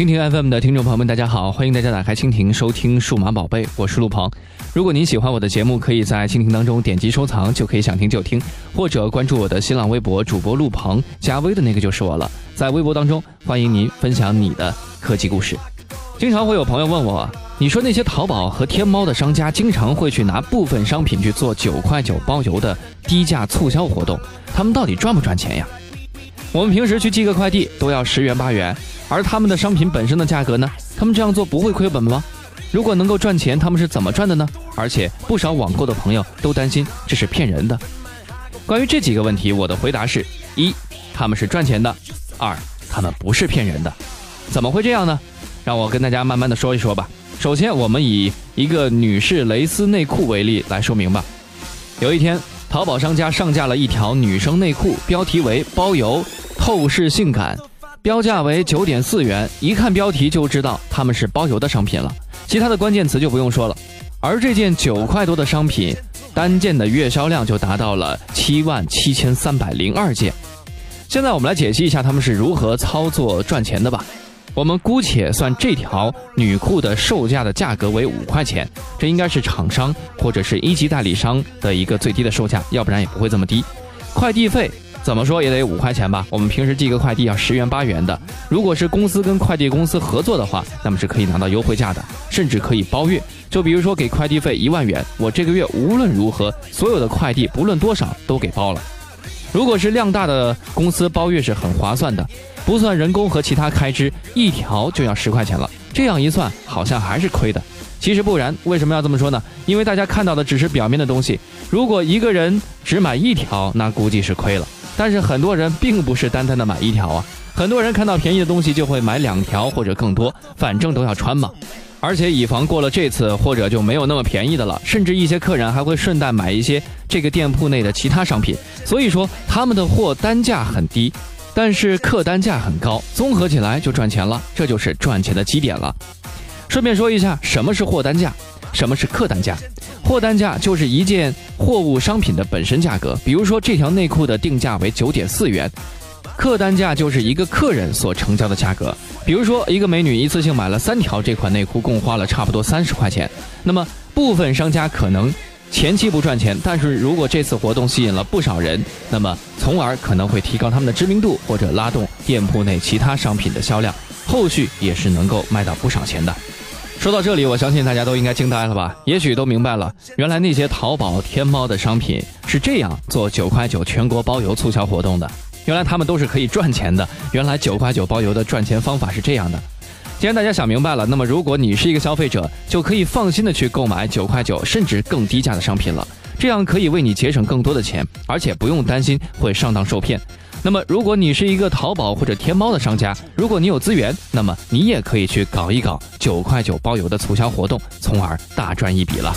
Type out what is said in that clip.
蜻蜓 FM 的听众朋友们，大家好，欢迎大家打开蜻蜓收听《数码宝贝》，我是陆鹏。如果您喜欢我的节目，可以在蜻蜓当中点击收藏，就可以想听就听，或者关注我的新浪微博主播陆鹏，加微的那个就是我了。在微博当中，欢迎您分享你的科技故事。经常会有朋友问我，你说那些淘宝和天猫的商家经常会去拿部分商品去做九块九包邮的低价促销活动，他们到底赚不赚钱呀？我们平时去寄个快递都要十元八元。而他们的商品本身的价格呢？他们这样做不会亏本吗？如果能够赚钱，他们是怎么赚的呢？而且不少网购的朋友都担心这是骗人的。关于这几个问题，我的回答是：一，他们是赚钱的；二，他们不是骗人的。怎么会这样呢？让我跟大家慢慢的说一说吧。首先，我们以一个女士蕾丝内裤为例来说明吧。有一天，淘宝商家上架了一条女生内裤，标题为“包邮，透视性感”。标价为九点四元，一看标题就知道他们是包邮的商品了，其他的关键词就不用说了。而这件九块多的商品，单件的月销量就达到了七万七千三百零二件。现在我们来解析一下他们是如何操作赚钱的吧。我们姑且算这条女裤的售价的价格为五块钱，这应该是厂商或者是一级代理商的一个最低的售价，要不然也不会这么低。快递费。怎么说也得五块钱吧？我们平时寄个快递要十元八元的。如果是公司跟快递公司合作的话，那么是可以拿到优惠价的，甚至可以包月。就比如说给快递费一万元，我这个月无论如何所有的快递不论多少都给包了。如果是量大的公司，包月是很划算的，不算人工和其他开支，一条就要十块钱了。这样一算，好像还是亏的。其实不然，为什么要这么说呢？因为大家看到的只是表面的东西。如果一个人只买一条，那估计是亏了。但是很多人并不是单单的买一条啊，很多人看到便宜的东西就会买两条或者更多，反正都要穿嘛。而且以防过了这次或者就没有那么便宜的了，甚至一些客人还会顺带买一些这个店铺内的其他商品。所以说他们的货单价很低，但是客单价很高，综合起来就赚钱了，这就是赚钱的基点了。顺便说一下，什么是货单价，什么是客单价？货单价就是一件货物商品的本身价格，比如说这条内裤的定价为九点四元，客单价就是一个客人所成交的价格，比如说一个美女一次性买了三条这款内裤，共花了差不多三十块钱。那么部分商家可能前期不赚钱，但是如果这次活动吸引了不少人，那么从而可能会提高他们的知名度，或者拉动店铺内其他商品的销量，后续也是能够卖到不少钱的。说到这里，我相信大家都应该惊呆了吧？也许都明白了，原来那些淘宝、天猫的商品是这样做九块九全国包邮促销活动的。原来他们都是可以赚钱的。原来九块九包邮的赚钱方法是这样的。既然大家想明白了，那么如果你是一个消费者，就可以放心的去购买九块九甚至更低价的商品了。这样可以为你节省更多的钱，而且不用担心会上当受骗。那么，如果你是一个淘宝或者天猫的商家，如果你有资源，那么你也可以去搞一搞九块九包邮的促销活动，从而大赚一笔了。